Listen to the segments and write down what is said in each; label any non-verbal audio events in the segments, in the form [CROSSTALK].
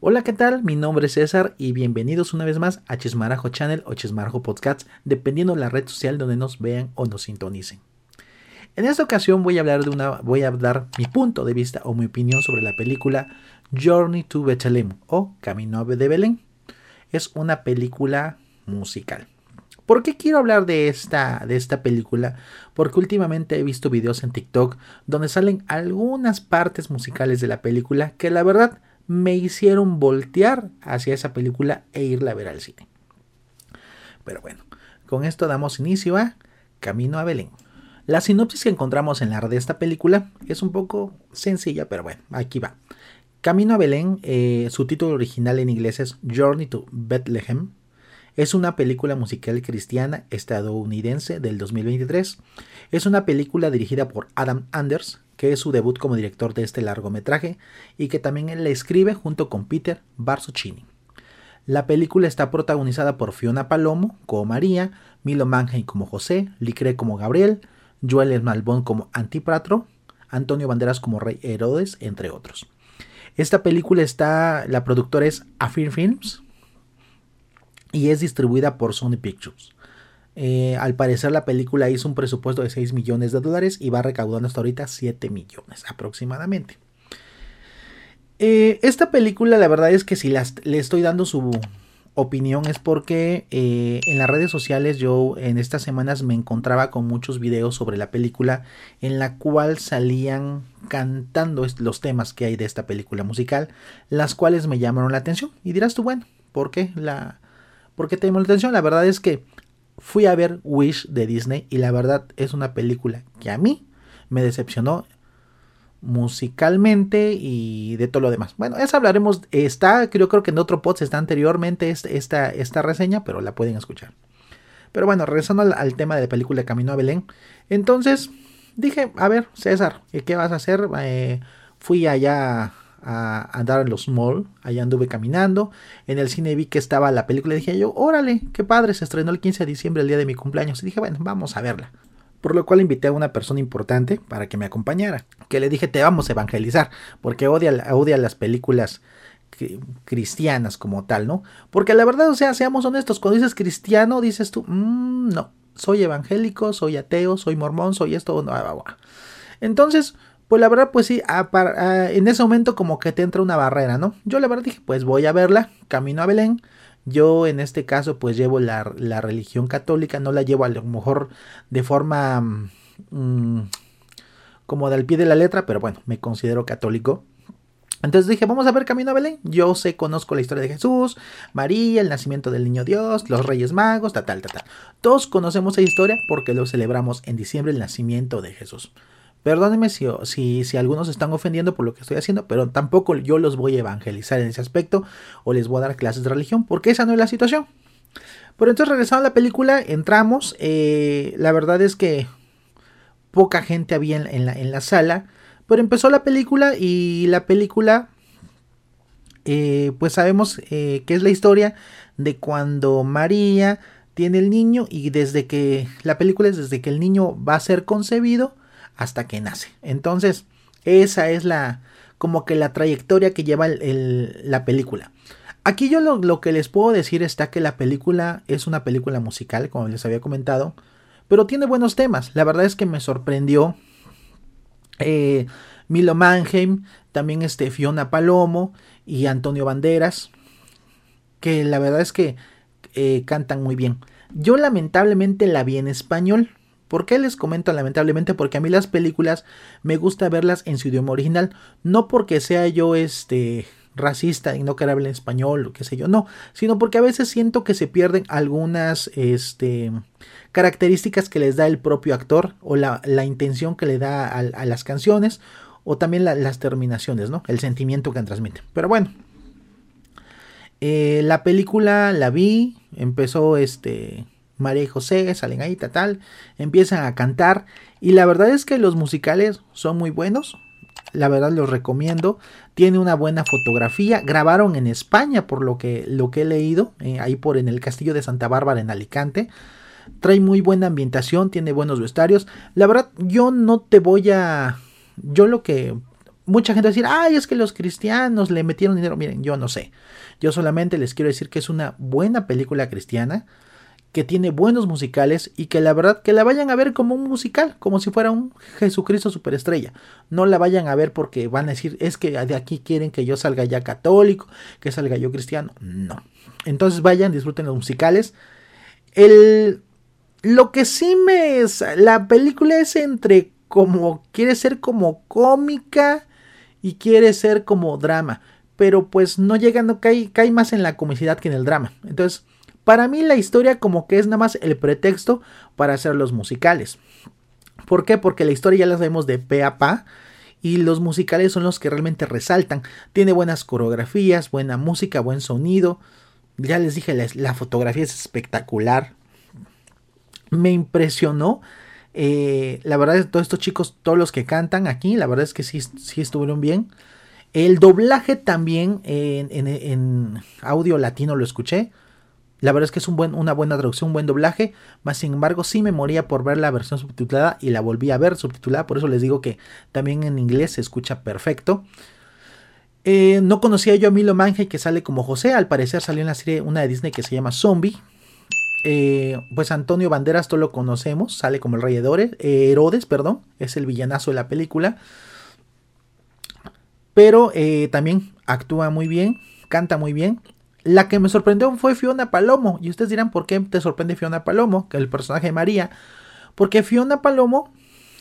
Hola, ¿qué tal? Mi nombre es César y bienvenidos una vez más a Chismarajo Channel o Chismarajo Podcast, dependiendo de la red social donde nos vean o nos sintonicen. En esta ocasión voy a hablar de una, voy a dar mi punto de vista o mi opinión sobre la película Journey to Bethlehem o Camino de Belén. Es una película musical. ¿Por qué quiero hablar de esta, de esta película? Porque últimamente he visto videos en TikTok donde salen algunas partes musicales de la película que la verdad me hicieron voltear hacia esa película e irla a ver al cine. Pero bueno, con esto damos inicio a Camino a Belén. La sinopsis que encontramos en la red de esta película es un poco sencilla, pero bueno, aquí va. Camino a Belén, eh, su título original en inglés es Journey to Bethlehem, es una película musical cristiana estadounidense del 2023. Es una película dirigida por Adam Anders, que es su debut como director de este largometraje y que también él le escribe junto con Peter Barsuccini. La película está protagonizada por Fiona Palomo como María, Milo Mannheim como José, Licre como Gabriel, Joel Malbón como Antipratro, Antonio Banderas como Rey Herodes, entre otros. Esta película está, la productora es Afir Films y es distribuida por Sony Pictures. Eh, al parecer la película hizo un presupuesto de 6 millones de dólares y va recaudando hasta ahorita 7 millones aproximadamente. Eh, esta película la verdad es que si le estoy dando su opinión es porque eh, en las redes sociales yo en estas semanas me encontraba con muchos videos sobre la película en la cual salían cantando los temas que hay de esta película musical, las cuales me llamaron la atención. Y dirás tú, bueno, ¿por qué la... ¿Por qué te llamó la atención? La verdad es que fui a ver Wish de Disney y la verdad es una película que a mí me decepcionó musicalmente y de todo lo demás. Bueno, eso hablaremos, está, creo, creo que en otro podcast está anteriormente esta, esta reseña, pero la pueden escuchar. Pero bueno, regresando al, tema de la película Camino a Belén. Entonces dije, a ver, César, ¿qué vas a hacer? Eh, fui allá a andar en los malls. Allá anduve caminando. En el cine vi que estaba la película y dije yo, órale, qué padre, se estrenó el 15 de diciembre, el día de mi cumpleaños. Y dije, bueno, vamos a verla. Por lo cual invité a una persona importante para que me acompañara. Que le dije, te vamos a evangelizar. Porque odia, odia las películas cristianas como tal, ¿no? Porque la verdad, o sea, seamos honestos, cuando dices cristiano, dices tú, mmm, no, soy evangélico, soy ateo, soy mormón, soy esto, no, Entonces, pues la verdad, pues sí, en ese momento como que te entra una barrera, ¿no? Yo la verdad dije, pues voy a verla, camino a Belén. Yo en este caso pues llevo la, religión católica, no la llevo a lo mejor de forma mm, como del pie de la letra, pero bueno, me considero católico. Entonces dije, vamos a ver Camino a Belén. Yo sé, conozco la historia de Jesús, María, el nacimiento del niño Dios, los Reyes Magos, tal, tal, tal. Todos conocemos esa historia porque lo celebramos en diciembre, el nacimiento de Jesús. Perdónenme si, si, algunos están ofendiendo por lo que estoy haciendo, pero tampoco yo los voy a evangelizar en ese aspecto o les voy a dar clases de religión, porque esa no es la situación. Pero entonces regresando a la película, entramos, eh, la verdad es que poca gente había en, la, en la, sala, pero empezó la película y la película, eh, pues sabemos eh, que es la historia de cuando María tiene el niño y desde que la película es desde que el niño va a ser concebido, hasta que nace. Entonces, esa es la como que la trayectoria que lleva la película. Aquí yo lo, que les puedo decir está que la película es una película musical, como les había comentado, pero tiene buenos temas. La verdad es que me sorprendió eh, Milo Mannheim, también este Fiona Palomo y Antonio Banderas, que la verdad es que eh, cantan muy bien. Yo lamentablemente la vi en español. ¿Por qué les comento lamentablemente? Porque a mí las películas me gusta verlas en su idioma original. No porque sea yo este racista y no quiera hablar español o qué sé yo, no, sino porque a veces siento que se pierden algunas este, características que les da el propio actor o la, intención que le da a, las canciones o también las terminaciones, ¿no? El sentimiento que transmite. Pero bueno, eh, la película la vi, empezó este María y José salen ahí, tal, empiezan a cantar y la verdad es que los musicales son muy buenos, la verdad los recomiendo, tiene una buena fotografía, grabaron en España por lo que, lo que he leído, eh, ahí por en el castillo de Santa Bárbara en Alicante, trae muy buena ambientación, tiene buenos vestuarios, la verdad yo no te voy a, yo lo que mucha gente va a decir, ay, es que los cristianos le metieron dinero. Miren, yo no sé. Yo solamente les quiero decir que es una buena película cristiana, que tiene buenos musicales y que la verdad que la vayan a ver como un musical, como si fuera un Jesucristo superestrella. No la vayan a ver porque van a decir, es que de aquí quieren que yo salga ya católico, que salga yo cristiano. No. Entonces vayan, disfruten los musicales. El, lo que sí me... Es, la película es entre como... Quiere ser como cómica y quiere ser como drama. Pero pues no llega, no cae, cae más en la comicidad que en el drama. Entonces, para mí la historia como que es nada más el pretexto para hacer los musicales. ¿Por qué? Porque la historia ya la sabemos de pe a pa y los musicales son los que realmente resaltan. Tiene buenas coreografías, buena música, buen sonido. Ya les dije, la, fotografía es espectacular. Me impresionó. Eh, la verdad es todos estos chicos, todos los que cantan aquí, la verdad es que sí, sí estuvieron bien. El doblaje también en, audio latino lo escuché. La verdad es que es un buen, una buena traducción, un buen doblaje. Más sin embargo, sí me moría por ver la versión subtitulada y la volví a ver subtitulada. Por eso les digo que también en inglés se escucha perfecto. Eh, no conocía yo a Milo Mange que sale como José. Al parecer salió en la serie una de Disney que se llama Zombie. Eh, pues Antonio Banderas todos lo conocemos. Sale como el rey Herodes, eh, Herodes, perdón. Es el villanazo de la película. Pero también actúa muy bien. Canta muy bien. La que me sorprendió fue Fiona Palomo. Y ustedes dirán, ¿por qué te sorprende Fiona Palomo? Que el personaje de María. Porque Fiona Palomo,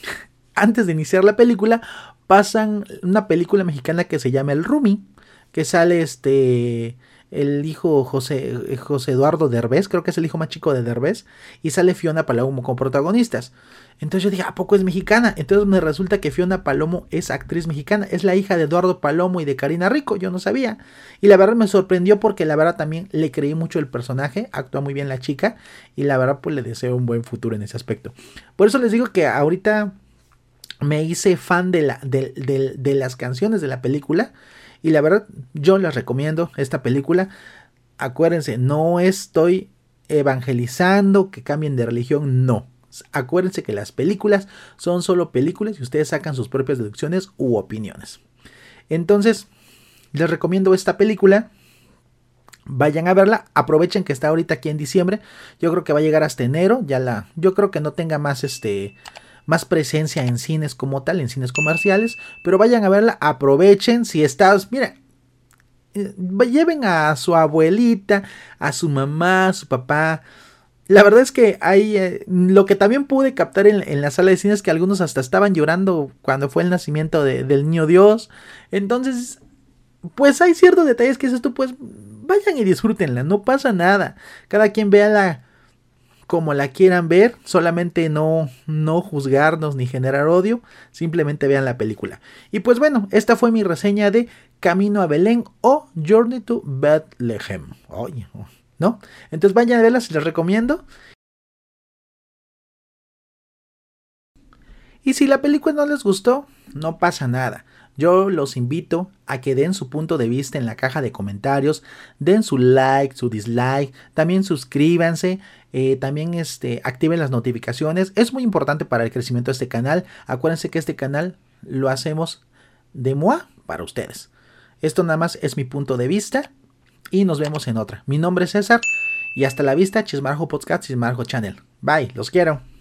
[LAUGHS] antes de iniciar la película, pasan una película mexicana que se llama El Rumi, que sale este el hijo José, eh, José Eduardo Derbez, creo que es el hijo más chico de Derbez, y sale Fiona Palomo como protagonistas. Entonces yo dije, ¿a poco es mexicana? Entonces me resulta que Fiona Palomo es actriz mexicana, es la hija de Eduardo Palomo y de Karina Rico, yo no sabía. Y la verdad me sorprendió porque la verdad también le creí mucho el personaje, actúa muy bien la chica, y la verdad pues le deseo un buen futuro en ese aspecto. Por eso les digo que ahorita me hice fan de, la, de, las canciones de la película. Y la verdad, yo les recomiendo esta película. Acuérdense, no estoy evangelizando que cambien de religión, no. Acuérdense que las películas son solo películas y ustedes sacan sus propias deducciones u opiniones. Entonces, les recomiendo esta película. Vayan a verla, aprovechen que está ahorita aquí en diciembre. Yo creo que va a llegar hasta enero. Ya la. Yo creo que no tenga más este más presencia en cines como tal, en cines comerciales, pero vayan a verla, aprovechen si estás, mira, eh, lleven a su abuelita, a su mamá, a su papá. La verdad es que hay eh, lo que también pude captar en, la sala de cines que algunos hasta estaban llorando cuando fue el nacimiento del niño Dios. Entonces, pues hay ciertos detalles que dices tú, pues vayan y disfrútenla, no pasa nada. Cada quien vea la, como la quieran ver, solamente no, no juzgarnos ni generar odio, simplemente vean la película. Y pues bueno, esta fue mi reseña de Camino a Belén o Journey to Bethlehem. Oye, ¿no? Entonces vayan a verla, les recomiendo. Y si la película no les gustó, no pasa nada. Yo los invito a que den su punto de vista en la caja de comentarios, den su like, su dislike, también suscríbanse, eh, también este, activen las notificaciones. Es muy importante para el crecimiento de este canal. Acuérdense que este canal lo hacemos de moi para ustedes. Esto nada más es mi punto de vista y nos vemos en otra. Mi nombre es César y hasta la vista, Chismarjo Podcast, Chismarjo Channel. Bye, los quiero.